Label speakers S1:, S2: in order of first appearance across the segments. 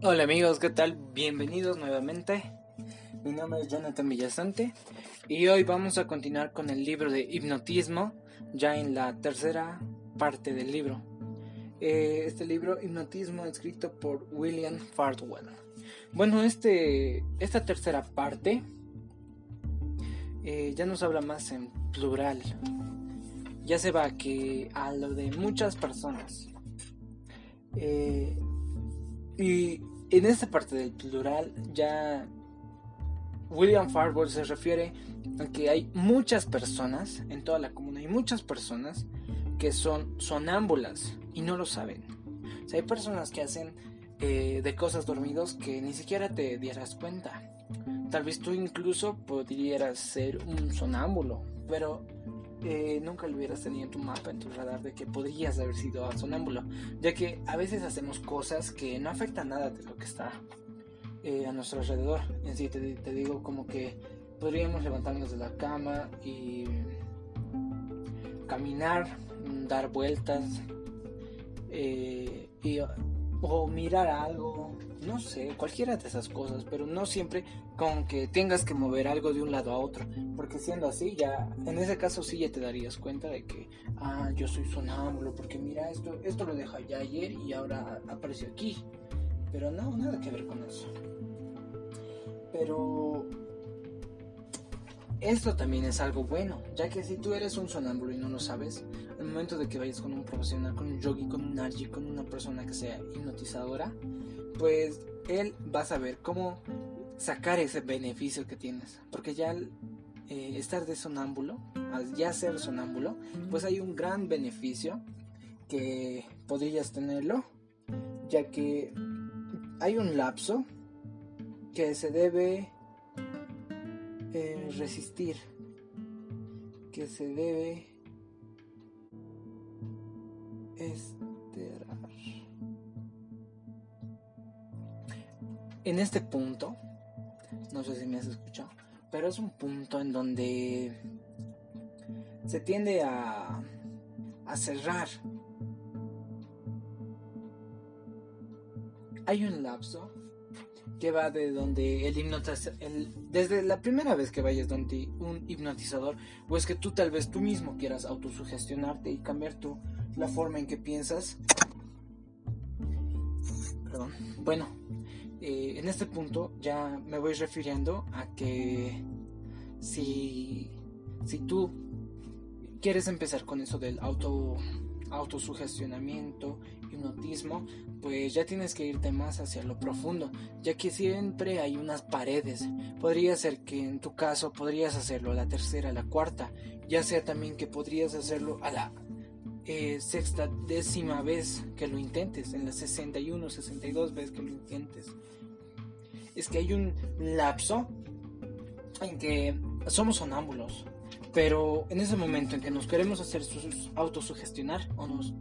S1: Hola amigos, ¿qué tal? Bienvenidos nuevamente. Mi nombre es Jonathan Villasante y hoy vamos a continuar con el libro de hipnotismo, ya en la tercera parte del libro. Eh, este libro, Hipnotismo, escrito por William Fardwell. Bueno, este, esta tercera parte eh, ya nos habla más en plural. Ya se va que a lo de muchas personas. Eh, y en esta parte del plural ya William Farwell se refiere a que hay muchas personas en toda la comuna, hay muchas personas que son sonámbulas y no lo saben. O sea, hay personas que hacen eh, de cosas dormidos que ni siquiera te dieras cuenta. Tal vez tú incluso podrías ser un sonámbulo, pero eh, nunca lo hubieras tenido en tu mapa, en tu radar, de que podrías haber sido sonámbulo, ya que a veces hacemos cosas que no afectan nada de lo que está eh, a nuestro alrededor. En sí, te, digo como que podríamos levantarnos de la cama y caminar, dar vueltas, eh, y, o mirar algo, no sé, cualquiera de esas cosas, pero no siempre con que tengas que mover algo de un lado a otro, porque siendo así ya, en ese caso sí ya te darías cuenta de que, ah, yo soy sonámbulo, porque mira, esto, esto lo dejé ya ayer y ahora apareció aquí, pero no, nada que ver con eso. Pero esto también es algo bueno, ya que si tú eres un sonámbulo y no lo sabes, al momento de que vayas con un profesional, con un yogi, con un arji, con una persona que sea hipnotizadora, pues él va a saber cómo sacar ese beneficio que tienes. Porque ya al eh, estar de sonámbulo, al ya ser sonámbulo, pues hay un gran beneficio que podrías tenerlo, ya que hay un lapso que se debe eh, resistir, que se debe esterar. En este punto, no sé si me has escuchado, pero es un punto en donde se tiende a, cerrar. Hay un lapso que va de donde el hipnotizador, desde la primera vez que vayas donde un hipnotizador, o es que tú tal vez tú mismo quieras autosugestionarte y cambiar tu, la forma en que piensas. Perdón. Bueno, eh, en este punto ya me voy refiriendo a que si, si tú quieres empezar con eso del auto autosugestionamiento, hipnotismo, pues ya tienes que irte más hacia lo profundo, ya que siempre hay unas paredes. Podría ser que en tu caso podrías hacerlo a la tercera, a la cuarta, ya sea también que podrías hacerlo a la eh, sexta décima vez que lo intentes, en la 61, 62 veces que lo intentes. Es que hay un lapso en que somos sonámbulos, pero en ese momento en que nos queremos hacer autosugestionar o nos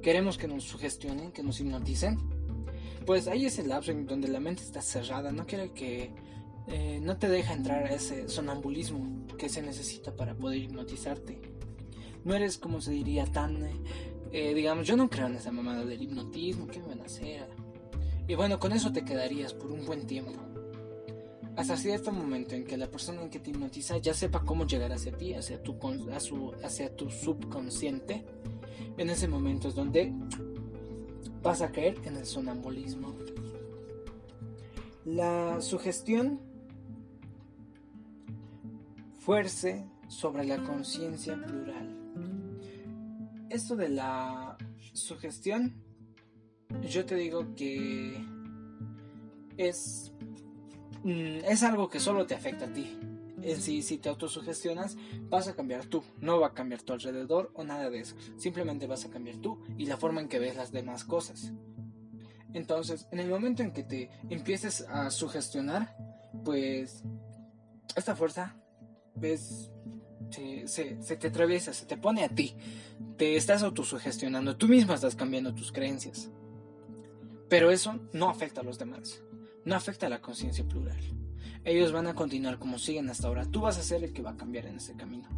S1: queremos que nos sugestionen, que nos hipnoticen, pues hay ese lapso en donde la mente está cerrada, no quiere que eh, no te deja entrar a ese sonambulismo que se necesita para poder hipnotizarte no eres como se diría tan, eh, digamos, yo no creo en esa mamada del hipnotismo, ¿qué me van a hacer? Y bueno, con eso te quedarías por un buen tiempo. Hasta cierto momento en que la persona en que te hipnotiza ya sepa cómo llegar hacia ti, hacia tu, hacia tu subconsciente. En ese momento es donde vas a caer en el sonambulismo. La sugestión fuerce sobre la conciencia plural esto de la sugestión, yo te digo que es, mm, es algo que solo te afecta a ti. Si te autosugestionas, vas a cambiar tú, no va a cambiar tu alrededor o nada de eso. Simplemente vas a cambiar tú y la forma en que ves las demás cosas. Entonces, en el momento en que te empieces a sugestionar, pues esta fuerza ves se, te atraviesa, se te pone a ti. Te estás autosugestionando, tú misma estás cambiando tus creencias. Pero eso no afecta a los demás, no afecta a la conciencia plural. Ellos van a continuar como siguen hasta ahora, tú vas a ser el que va a cambiar en ese camino.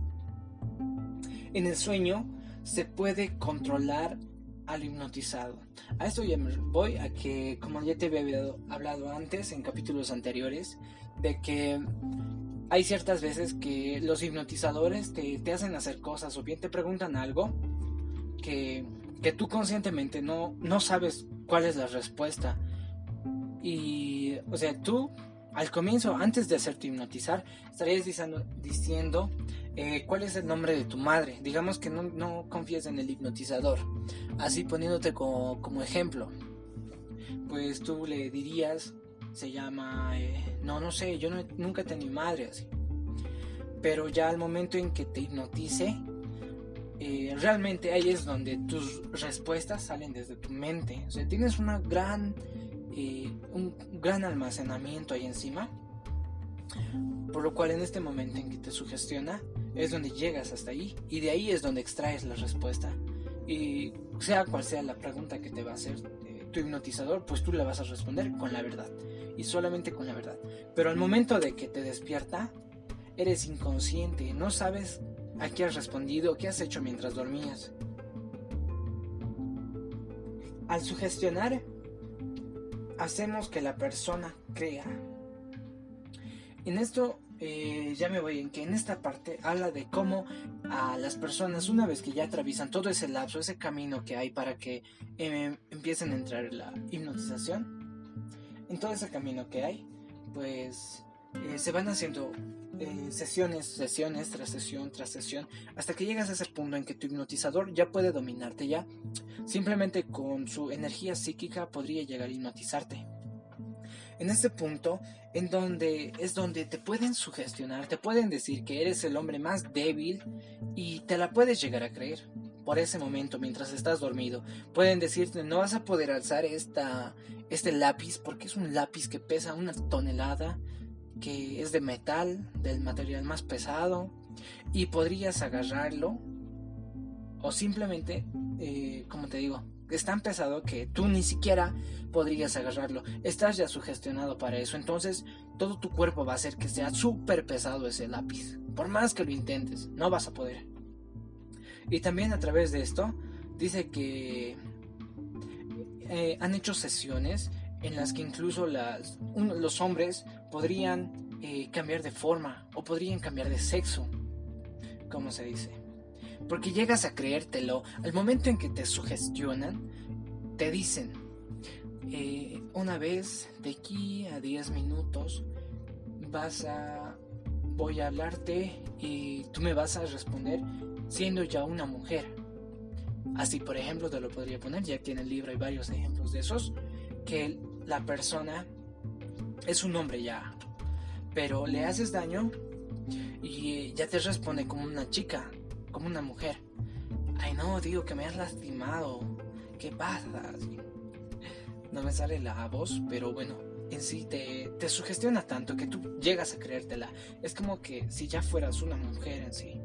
S1: En el sueño se puede controlar al hipnotizado. A esto ya me voy a que, como ya te había hablado antes en capítulos anteriores, de que hay ciertas veces que los hipnotizadores te, hacen hacer cosas o bien te preguntan algo que, que tú conscientemente no, no sabes cuál es la respuesta. Y, o sea, tú al comienzo, antes de hacerte hipnotizar, estarías diciendo, diciendo eh, cuál es el nombre de tu madre. Digamos que no, no en el hipnotizador. Así poniéndote como ejemplo. Pues tú le dirías, se llama, eh, no, no sé, yo nunca he tenido madre así. Pero ya al momento en que te hipnotice, eh, realmente ahí es donde tus respuestas salen desde tu mente. O sea, tienes una gran un gran almacenamiento ahí encima. Por lo cual en este momento en que te sugestiona es donde llegas hasta ahí y de ahí es donde extraes la respuesta. Y sea cual sea la pregunta que te va a hacer eh, tu hipnotizador, pues tú le vas a responder con la verdad y solamente con la verdad. Pero al momento de que te despierta, eres inconsciente, no sabes a qué has respondido, qué has hecho mientras dormías. Al sugestionar, hacemos que la persona crea. En esto eh, ya me voy en que en esta parte habla de cómo a las personas una vez que ya atraviesan todo ese lapso, ese camino que hay para que em, empiecen a entrar en la hipnotización, en todo ese camino que hay, pues eh, se van haciendo eh, sesiones, sesiones tras sesión tras sesión, hasta que llegas a ese punto en que tu hipnotizador ya puede dominarte ya. Simplemente con su energía psíquica podría llegar a hipnotizarte. En este punto, en donde es donde te pueden sugestionar, te pueden decir que eres el hombre más débil y te la puedes llegar a creer. Por ese momento, mientras estás dormido, pueden decirte no vas a poder alzar esta, este lápiz porque es un lápiz que pesa una tonelada que es de metal, del material más pesado, y podrías agarrarlo o simplemente, eh, como te digo, es tan pesado que tú ni siquiera podrías agarrarlo. Estás ya sugestionado para eso, entonces todo tu cuerpo va a hacer que sea súper pesado ese lápiz. Por más que lo intentes, no vas a poder. Y también a través de esto, dice que eh, han hecho sesiones en las que incluso los hombres podrían eh, cambiar de forma o podrían cambiar de sexo, como se dice. Porque llegas a creértelo al momento en que te sugestionan, te dicen, eh, una vez de aquí a 10 minutos vas a, voy a hablarte y tú me vas a responder siendo ya una mujer. Así, por ejemplo, te lo podría poner, ya que en el libro hay varios ejemplos de esos, que la persona es un hombre ya, pero le haces daño y ya te responde como una chica, como una mujer. Ay no, digo que me has lastimado. ¿Qué pasa? No me sale la voz, pero bueno, en sí te, te sugestiona tanto que tú llegas a creértela. Es como que si ya fueras una mujer en sí.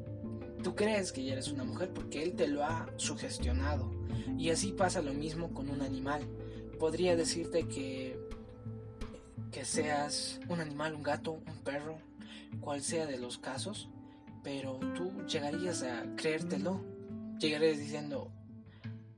S1: Tú crees que ya eres una mujer porque él te lo ha sugestionado. Y así pasa lo mismo con un animal. Podría decirte que que seas un animal, un gato, un perro, cual sea de los casos, pero tú llegarías a creértelo. Llegarías diciendo,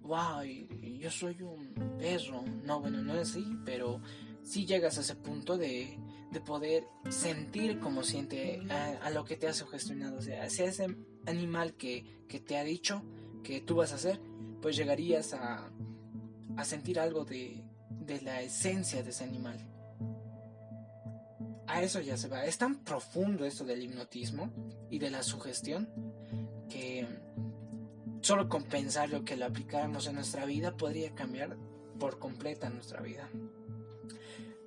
S1: wow, yo soy un perro. No, bueno, no es así, pero sí llegas a ese punto de, de poder sentir como siente a, lo que te ha sugestionado. O sea, si ese animal que, que, te ha dicho que tú vas a hacer, pues llegarías a, a sentir algo de, de la esencia de ese animal a eso ya se va. Es tan profundo esto del hipnotismo y de la sugestión que solo con pensar lo que lo aplicáramos en nuestra vida podría cambiar por completa nuestra vida.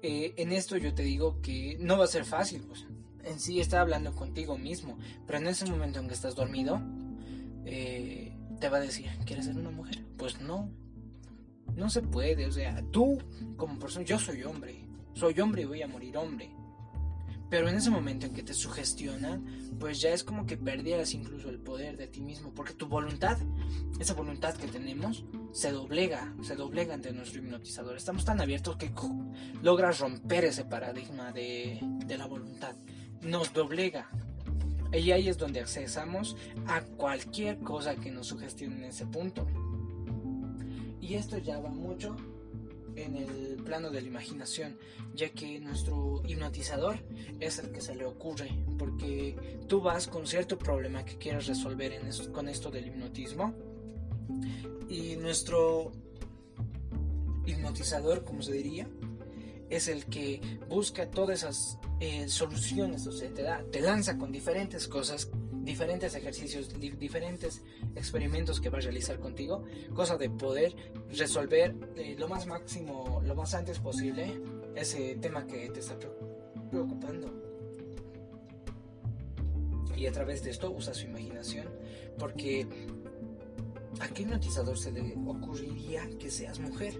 S1: Eh, en esto yo te digo que no va a ser fácil, pues. En sí está hablando contigo mismo, pero en ese momento en que estás dormido, eh, te va a decir, ¿quieres ser una mujer? Pues no, no se puede, o sea, tú como persona, yo soy hombre, soy hombre y voy a morir hombre. Pero en ese momento en que te sugestionan, pues ya es como que perdieras incluso el poder de ti mismo, porque tu voluntad, esa voluntad que tenemos, se doblega, se doblega ante nuestro hipnotizador. Estamos tan abiertos que logras romper ese paradigma de, de la voluntad. Nos doblega. Y ahí es donde accesamos a cualquier cosa que nos sugestione en ese punto. Y esto ya va mucho en el plano de la imaginación, ya que nuestro hipnotizador es el que se le ocurre, porque tú vas con cierto problema que quieres resolver con esto del hipnotismo y nuestro hipnotizador, como se diría, es el que busca todas esas eh, soluciones, o sea, te, da, te lanza con diferentes cosas, diferentes ejercicios, diferentes experimentos que va a realizar contigo, cosa de poder resolver eh, lo más máximo, lo más antes posible ese tema que te está preocupando. Y a través de esto usa su imaginación, porque ¿a qué hipnotizador se le ocurriría que seas mujer?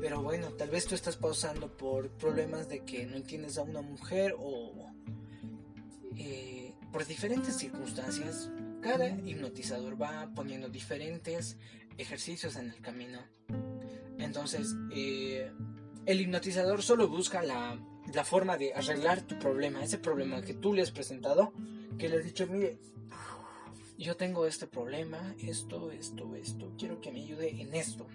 S1: Pero bueno, tal vez tú estás pausando por problemas de que no entiendes a una mujer o eh, por diferentes circunstancias. Cada hipnotizador va poniendo diferentes ejercicios en el camino. Entonces, eh, el hipnotizador solo busca la, la forma de arreglar tu problema, ese problema que tú le has presentado, que le has dicho, mire, yo tengo este problema, esto, esto, esto, quiero que me ayude en esto.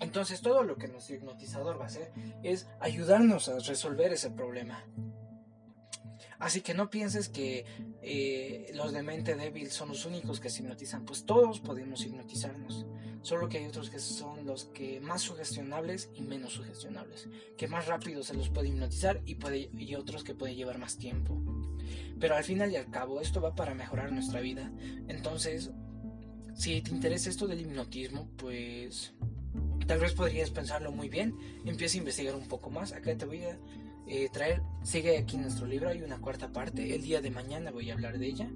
S1: Entonces todo lo que nuestro hipnotizador va a hacer es ayudarnos a resolver ese problema. Así que no pienses que eh, los de mente débil son los únicos que se hipnotizan, pues todos podemos hipnotizarnos. Solo que hay otros que son los que más sugestionables y menos sugestionables, que más rápido se los puede hipnotizar y, y otros que puede llevar más tiempo. Pero al final y al cabo esto va para mejorar nuestra vida. Entonces, si te interesa esto del hipnotismo, pues Tal vez podrías pensarlo muy bien. Empieza a investigar un poco más. Acá te voy a eh, traer, sigue aquí nuestro libro, hay una cuarta parte. El día de mañana voy a hablar de ella.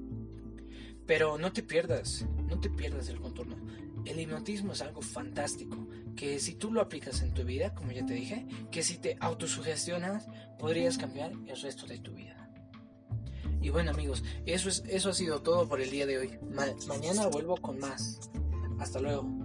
S1: Pero no te pierdas, no te pierdas el contorno. El hipnotismo es algo fantástico, que si tú lo aplicas en tu vida, como ya te dije, que si te autosugestionas, podrías cambiar el resto de tu vida. Y bueno amigos, eso, es, eso ha sido todo por el día de hoy. mañana vuelvo con más. Hasta luego.